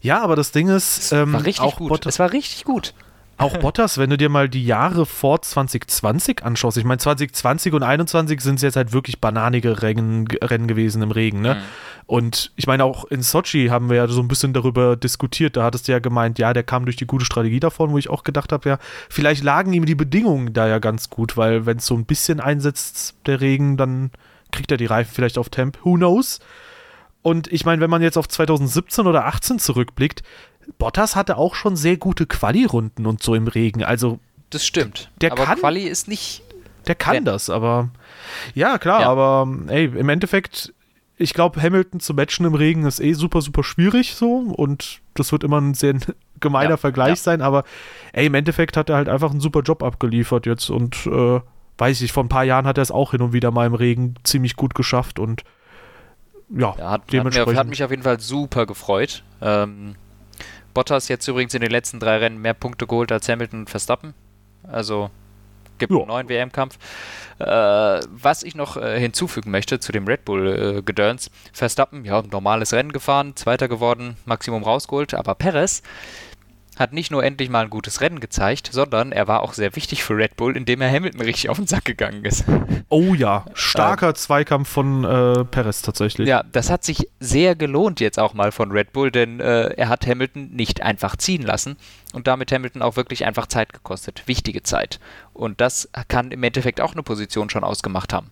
Ja, aber das Ding ist, ähm, war richtig auch gut. Bottas, es war richtig gut. Auch Bottas, wenn du dir mal die Jahre vor 2020 anschaust, ich meine 2020 und 2021 sind es jetzt halt wirklich bananige Rennen, Rennen gewesen im Regen, ne? Mhm. Und ich meine, auch in Sochi haben wir ja so ein bisschen darüber diskutiert. Da hattest du ja gemeint, ja, der kam durch die gute Strategie davon, wo ich auch gedacht habe, ja, vielleicht lagen ihm die Bedingungen da ja ganz gut, weil wenn es so ein bisschen einsetzt, der Regen, dann kriegt er die Reifen vielleicht auf Temp. Who knows? Und ich meine, wenn man jetzt auf 2017 oder 18 zurückblickt, Bottas hatte auch schon sehr gute Quali-Runden und so im Regen. Also das stimmt. Der aber kann, Quali ist nicht. Der kann wenn. das, aber ja klar, ja. aber ey, im Endeffekt, ich glaube, Hamilton zu matchen im Regen ist eh super, super schwierig so und das wird immer ein sehr gemeiner ja, Vergleich ja. sein, aber ey, im Endeffekt hat er halt einfach einen super Job abgeliefert jetzt und äh, weiß ich, vor ein paar Jahren hat er es auch hin und wieder mal im Regen ziemlich gut geschafft und ja, ja hat, dementsprechend. Hat, mir, hat mich auf jeden Fall super gefreut. Ähm, Bottas jetzt übrigens in den letzten drei Rennen mehr Punkte geholt als Hamilton und Verstappen. Also gibt ja. einen neuen WM-Kampf. Äh, was ich noch äh, hinzufügen möchte zu dem Red Bull-Gedöns: äh, Verstappen, ja, normales Rennen gefahren, Zweiter geworden, Maximum rausgeholt, aber Perez hat nicht nur endlich mal ein gutes Rennen gezeigt, sondern er war auch sehr wichtig für Red Bull, indem er Hamilton richtig auf den Sack gegangen ist. Oh ja, starker ähm, Zweikampf von äh, Perez tatsächlich. Ja, das hat sich sehr gelohnt jetzt auch mal von Red Bull, denn äh, er hat Hamilton nicht einfach ziehen lassen und damit Hamilton auch wirklich einfach Zeit gekostet, wichtige Zeit. Und das kann im Endeffekt auch eine Position schon ausgemacht haben.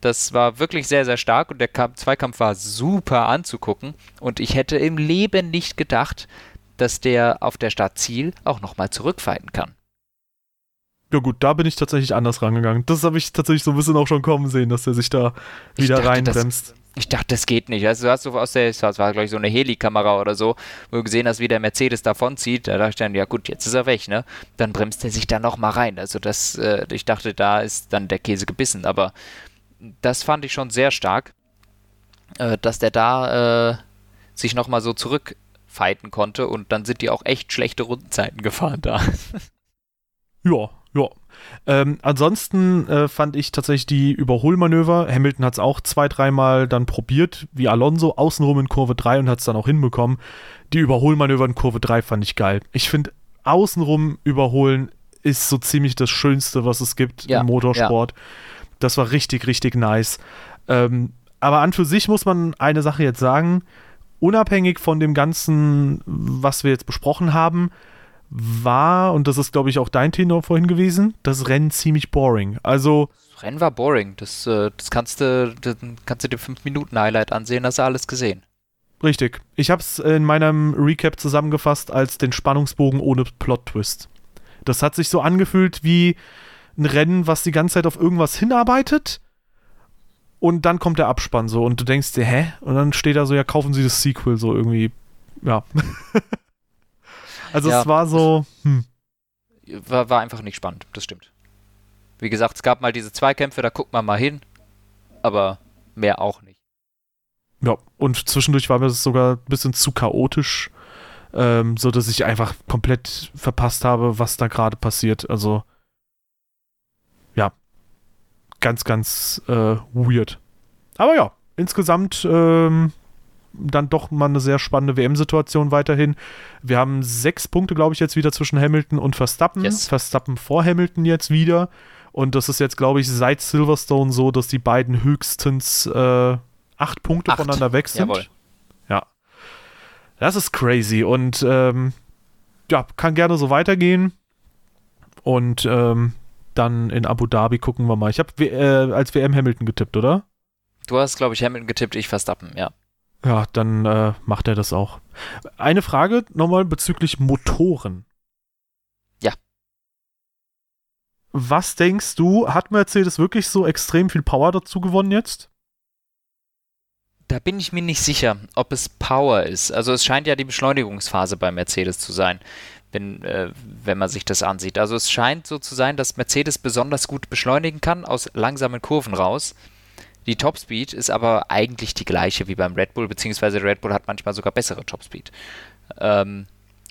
Das war wirklich sehr, sehr stark und der Zweikampf war super anzugucken. Und ich hätte im Leben nicht gedacht, dass der auf der Startziel auch nochmal zurückfighten kann. Ja gut, da bin ich tatsächlich anders rangegangen. Das habe ich tatsächlich so ein bisschen auch schon kommen sehen, dass er sich da wieder dachte, reinbremst. Das, ich dachte, das geht nicht. Also du hast so aus der, das war glaube ich so eine Helikamera oder so, wo du gesehen hast, wie der Mercedes davonzieht. Da dachte ich dann, ja gut, jetzt ist er weg, ne? Dann bremst er sich da nochmal rein. Also das, äh, ich dachte, da ist dann der Käse gebissen. Aber das fand ich schon sehr stark, äh, dass der da äh, sich nochmal so zurück fighten konnte und dann sind die auch echt schlechte Rundenzeiten gefahren da. ja, ja. Ähm, ansonsten äh, fand ich tatsächlich die Überholmanöver. Hamilton hat es auch zwei, dreimal dann probiert, wie Alonso, außenrum in Kurve 3 und hat es dann auch hinbekommen. Die Überholmanöver in Kurve 3 fand ich geil. Ich finde, außenrum überholen ist so ziemlich das Schönste, was es gibt ja, im Motorsport. Ja. Das war richtig, richtig nice. Ähm, aber an für sich muss man eine Sache jetzt sagen unabhängig von dem Ganzen, was wir jetzt besprochen haben, war, und das ist, glaube ich, auch dein Tenor vorhin gewesen, das Rennen ziemlich boring. Also. Das Rennen war boring. Das, äh, das kannst du, das kannst du dir 5-Minuten-Highlight ansehen, hast du alles gesehen. Richtig. Ich habe es in meinem Recap zusammengefasst als den Spannungsbogen ohne Plot-Twist. Das hat sich so angefühlt wie ein Rennen, was die ganze Zeit auf irgendwas hinarbeitet, und dann kommt der Abspann so und du denkst dir, hä? Und dann steht da so, ja, kaufen Sie das Sequel so irgendwie. Ja. also ja, es war so, hm. War, war einfach nicht spannend, das stimmt. Wie gesagt, es gab mal diese Zweikämpfe, da guckt man mal hin, aber mehr auch nicht. Ja, und zwischendurch war mir das sogar ein bisschen zu chaotisch, ähm, so dass ich einfach komplett verpasst habe, was da gerade passiert. Also ganz, ganz äh, weird. Aber ja, insgesamt ähm, dann doch mal eine sehr spannende WM-Situation weiterhin. Wir haben sechs Punkte, glaube ich, jetzt wieder zwischen Hamilton und Verstappen. Yes. Verstappen vor Hamilton jetzt wieder. Und das ist jetzt, glaube ich, seit Silverstone so, dass die beiden höchstens äh, acht Punkte acht. voneinander weg sind. Jawohl. Ja. Das ist crazy. Und ähm, ja, kann gerne so weitergehen. Und ähm, dann in Abu Dhabi gucken wir mal. Ich habe äh, als WM Hamilton getippt, oder? Du hast, glaube ich, Hamilton getippt, ich Verstappen, ja. Ja, dann äh, macht er das auch. Eine Frage nochmal bezüglich Motoren. Ja. Was denkst du, hat Mercedes wirklich so extrem viel Power dazu gewonnen jetzt? Da bin ich mir nicht sicher, ob es Power ist. Also es scheint ja die Beschleunigungsphase bei Mercedes zu sein wenn, äh, wenn man sich das ansieht. Also es scheint so zu sein, dass Mercedes besonders gut beschleunigen kann aus langsamen Kurven raus. Die Topspeed ist aber eigentlich die gleiche wie beim Red Bull, beziehungsweise Red Bull hat manchmal sogar bessere Topspeed. Ähm,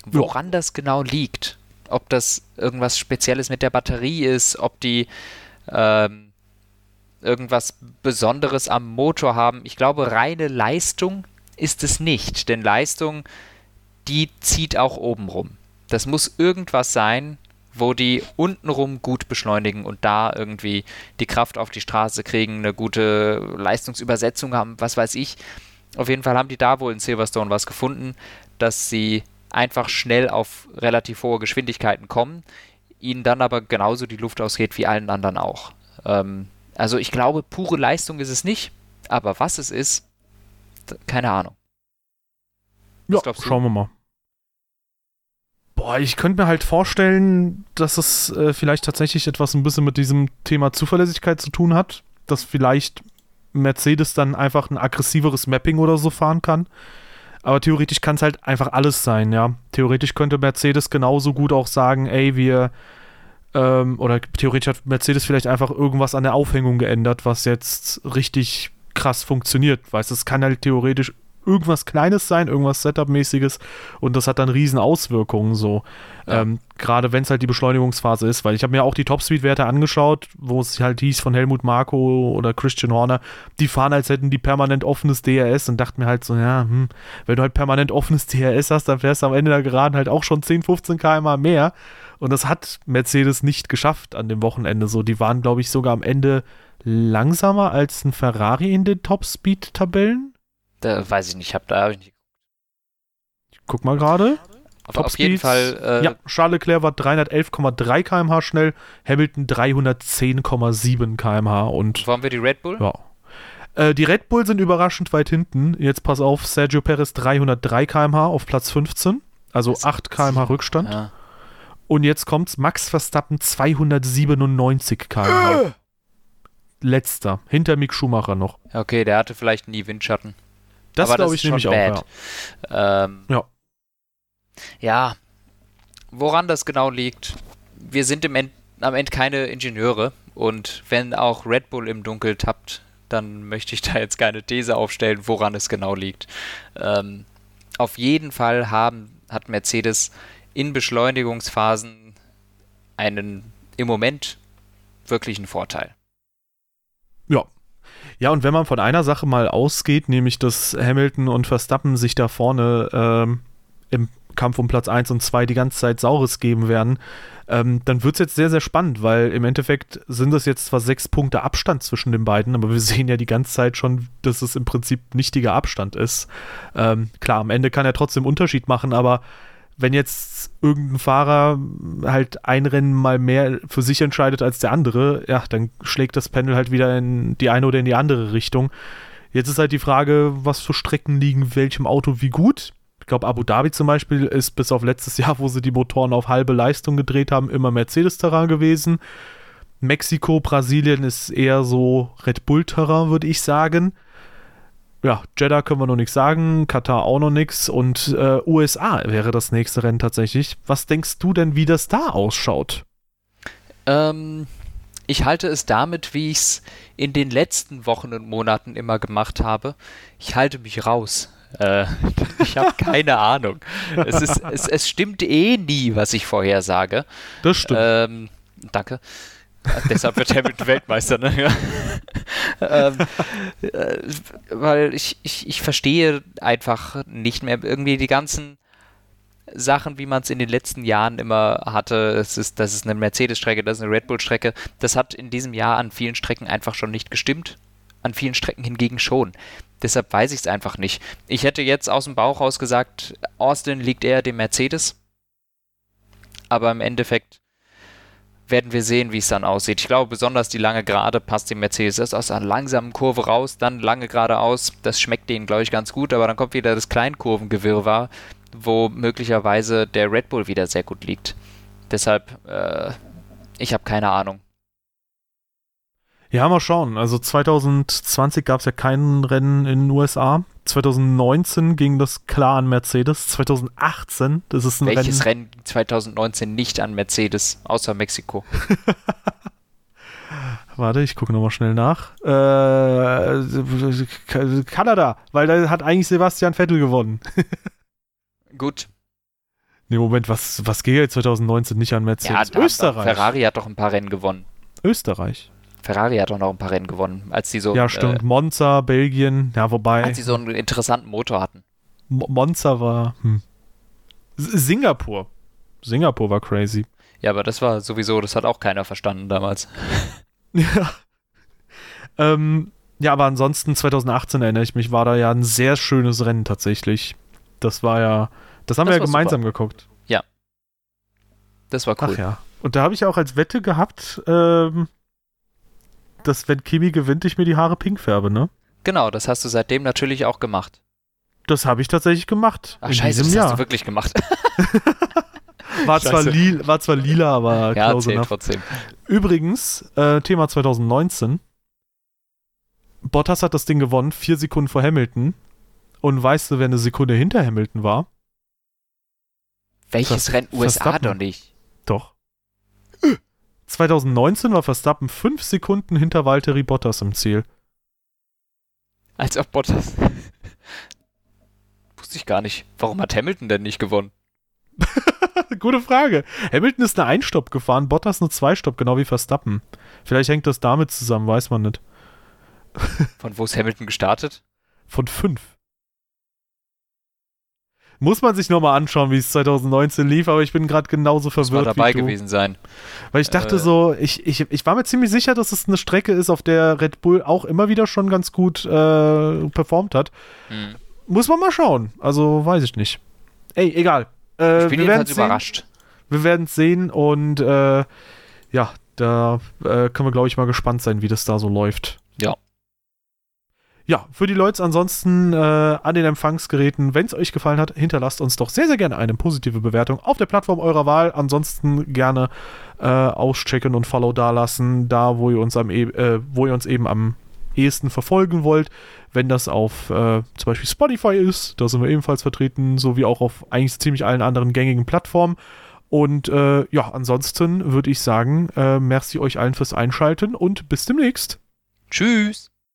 woran ja. das genau liegt, ob das irgendwas Spezielles mit der Batterie ist, ob die ähm, irgendwas Besonderes am Motor haben. Ich glaube, reine Leistung ist es nicht, denn Leistung, die zieht auch oben rum. Das muss irgendwas sein, wo die untenrum gut beschleunigen und da irgendwie die Kraft auf die Straße kriegen, eine gute Leistungsübersetzung haben, was weiß ich. Auf jeden Fall haben die da wohl in Silverstone was gefunden, dass sie einfach schnell auf relativ hohe Geschwindigkeiten kommen, ihnen dann aber genauso die Luft ausgeht wie allen anderen auch. Ähm, also ich glaube, pure Leistung ist es nicht, aber was es ist, keine Ahnung. Ja, schauen wir mal. Boah, ich könnte mir halt vorstellen, dass es äh, vielleicht tatsächlich etwas ein bisschen mit diesem Thema Zuverlässigkeit zu tun hat, dass vielleicht Mercedes dann einfach ein aggressiveres Mapping oder so fahren kann. Aber theoretisch kann es halt einfach alles sein, ja. Theoretisch könnte Mercedes genauso gut auch sagen, ey, wir ähm, oder theoretisch hat Mercedes vielleicht einfach irgendwas an der Aufhängung geändert, was jetzt richtig krass funktioniert. Weißt du, es kann halt theoretisch irgendwas Kleines sein, irgendwas Setup-mäßiges und das hat dann riesen Auswirkungen so. Ja. Ähm, Gerade wenn es halt die Beschleunigungsphase ist, weil ich habe mir auch die Top-Speed-Werte angeschaut, wo es halt hieß von Helmut Marko oder Christian Horner, die fahren, als hätten die permanent offenes DRS und dachte mir halt so, ja, hm, wenn du halt permanent offenes DRS hast, dann fährst du am Ende der Geraden halt auch schon 10, 15 km mehr und das hat Mercedes nicht geschafft an dem Wochenende so. Die waren, glaube ich, sogar am Ende langsamer als ein Ferrari in den Top-Speed-Tabellen da weiß ich nicht, hab da hab ich nicht. Ich guck mal gerade. Auf, auf jeden Fall. Äh, ja, Charles Leclerc war 311,3 km/h schnell, Hamilton 310,7 km/h und. Wo haben wir die Red Bull? Ja. Äh, die Red Bull sind überraschend weit hinten. Jetzt pass auf, Sergio Perez 303 km/h auf Platz 15, also 8 km/h Rückstand. Ja. Und jetzt kommt's, Max Verstappen 297 km/h. Letzter, hinter Mick Schumacher noch. Okay, der hatte vielleicht nie Windschatten. Das glaube ich nämlich bad. auch. Ja. Ähm, ja. Ja, woran das genau liegt, wir sind im End, am Ende keine Ingenieure und wenn auch Red Bull im Dunkel tappt, dann möchte ich da jetzt keine These aufstellen, woran es genau liegt. Ähm, auf jeden Fall haben, hat Mercedes in Beschleunigungsphasen einen im Moment wirklichen Vorteil. Ja, ja, und wenn man von einer Sache mal ausgeht, nämlich dass Hamilton und Verstappen sich da vorne ähm, im Kampf um Platz 1 und 2 die ganze Zeit Saures geben werden, ähm, dann wird es jetzt sehr, sehr spannend, weil im Endeffekt sind das jetzt zwar sechs Punkte Abstand zwischen den beiden, aber wir sehen ja die ganze Zeit schon, dass es im Prinzip nichtiger Abstand ist. Ähm, klar, am Ende kann er trotzdem Unterschied machen, aber wenn jetzt irgendein Fahrer halt ein Rennen mal mehr für sich entscheidet als der andere, ja, dann schlägt das Panel halt wieder in die eine oder in die andere Richtung. Jetzt ist halt die Frage, was für Strecken liegen welchem Auto wie gut. Ich glaube, Abu Dhabi zum Beispiel ist bis auf letztes Jahr, wo sie die Motoren auf halbe Leistung gedreht haben, immer Mercedes-Terrain gewesen. Mexiko, Brasilien ist eher so Red Bull-Terrain, würde ich sagen ja, Jeddah können wir noch nichts sagen, Katar auch noch nichts und äh, USA wäre das nächste Rennen tatsächlich. Was denkst du denn, wie das da ausschaut? Ähm, ich halte es damit, wie ich es in den letzten Wochen und Monaten immer gemacht habe. Ich halte mich raus. Äh, ich habe keine Ahnung. Es, ist, es, es, stimmt eh nie, was ich vorher sage. Das stimmt. Ähm, danke. Deshalb wird Hamilton Weltmeister, ne? ähm, äh, weil ich, ich, ich verstehe einfach nicht mehr irgendwie die ganzen Sachen, wie man es in den letzten Jahren immer hatte. Es ist, das ist eine Mercedes-Strecke, das ist eine Red Bull-Strecke. Das hat in diesem Jahr an vielen Strecken einfach schon nicht gestimmt. An vielen Strecken hingegen schon. Deshalb weiß ich es einfach nicht. Ich hätte jetzt aus dem Bauch raus gesagt, Austin liegt eher dem Mercedes. Aber im Endeffekt werden wir sehen, wie es dann aussieht. Ich glaube, besonders die lange Gerade passt dem Mercedes erst aus einer langsamen Kurve raus, dann lange geradeaus. Das schmeckt denen, glaube ich, ganz gut, aber dann kommt wieder das Kleinkurvengewirrwarr, wo möglicherweise der Red Bull wieder sehr gut liegt. Deshalb, äh, ich habe keine Ahnung. Ja, mal schauen. Also 2020 gab es ja kein Rennen in den USA. 2019 ging das klar an Mercedes. 2018, das ist ein Welches Rennen. Rennen 2019 nicht an Mercedes, außer Mexiko? Warte, ich gucke nochmal schnell nach. Äh, Kanada, weil da hat eigentlich Sebastian Vettel gewonnen. Gut. Nee, Moment, was, was geht 2019 nicht an Mercedes? Ja, Österreich. Ferrari hat doch ein paar Rennen gewonnen. Österreich. Ferrari hat auch noch ein paar Rennen gewonnen, als sie so. Ja, stimmt. Äh, Monza, Belgien, ja, wobei. Als sie so einen interessanten Motor hatten. Mo Monza war. Hm. Singapur. Singapur war crazy. Ja, aber das war sowieso, das hat auch keiner verstanden damals. ja. Ähm, Ja, aber ansonsten 2018 erinnere ich mich, war da ja ein sehr schönes Rennen tatsächlich. Das war ja, das haben das wir ja gemeinsam super. geguckt. Ja. Das war cool. Ach ja. Und da habe ich auch als Wette gehabt, ähm, dass wenn Kimi gewinnt, ich mir die Haare pink färbe, ne? Genau, das hast du seitdem natürlich auch gemacht. Das habe ich tatsächlich gemacht. Ach scheiße, das Jahr. hast du wirklich gemacht. war, zwar li war zwar lila, aber ja, close enough. trotzdem. Übrigens, äh, Thema 2019. Bottas hat das Ding gewonnen, vier Sekunden vor Hamilton. Und weißt du, wer eine Sekunde hinter Hamilton war? Welches Rennen? USA doch nicht. Doch. 2019 war Verstappen fünf Sekunden hinter Valtteri Bottas im Ziel. Als ob Bottas. Wusste ich gar nicht. Warum hat Hamilton denn nicht gewonnen? Gute Frage. Hamilton ist eine Einstopp gefahren, Bottas eine Zweistopp, genau wie Verstappen. Vielleicht hängt das damit zusammen, weiß man nicht. Von wo ist Hamilton gestartet? Von fünf. Muss man sich nochmal anschauen, wie es 2019 lief, aber ich bin gerade genauso verwirrt. Muss dabei gewesen sein. Weil ich dachte äh, so, ich, ich, ich war mir ziemlich sicher, dass es eine Strecke ist, auf der Red Bull auch immer wieder schon ganz gut äh, performt hat. Hm. Muss man mal schauen. Also weiß ich nicht. Ey, egal. Äh, ich bin jedenfalls überrascht. Wir werden es sehen und äh, ja, da äh, können wir, glaube ich, mal gespannt sein, wie das da so läuft. Ja. Für die Leute ansonsten äh, an den Empfangsgeräten, wenn es euch gefallen hat, hinterlasst uns doch sehr, sehr gerne eine positive Bewertung auf der Plattform eurer Wahl. Ansonsten gerne äh, auschecken und Follow dalassen, da wo ihr uns am e äh, wo ihr uns eben am ehesten verfolgen wollt. Wenn das auf äh, zum Beispiel Spotify ist, da sind wir ebenfalls vertreten, sowie auch auf eigentlich ziemlich allen anderen gängigen Plattformen. Und äh, ja, ansonsten würde ich sagen, äh, merci euch allen fürs Einschalten und bis demnächst. Tschüss.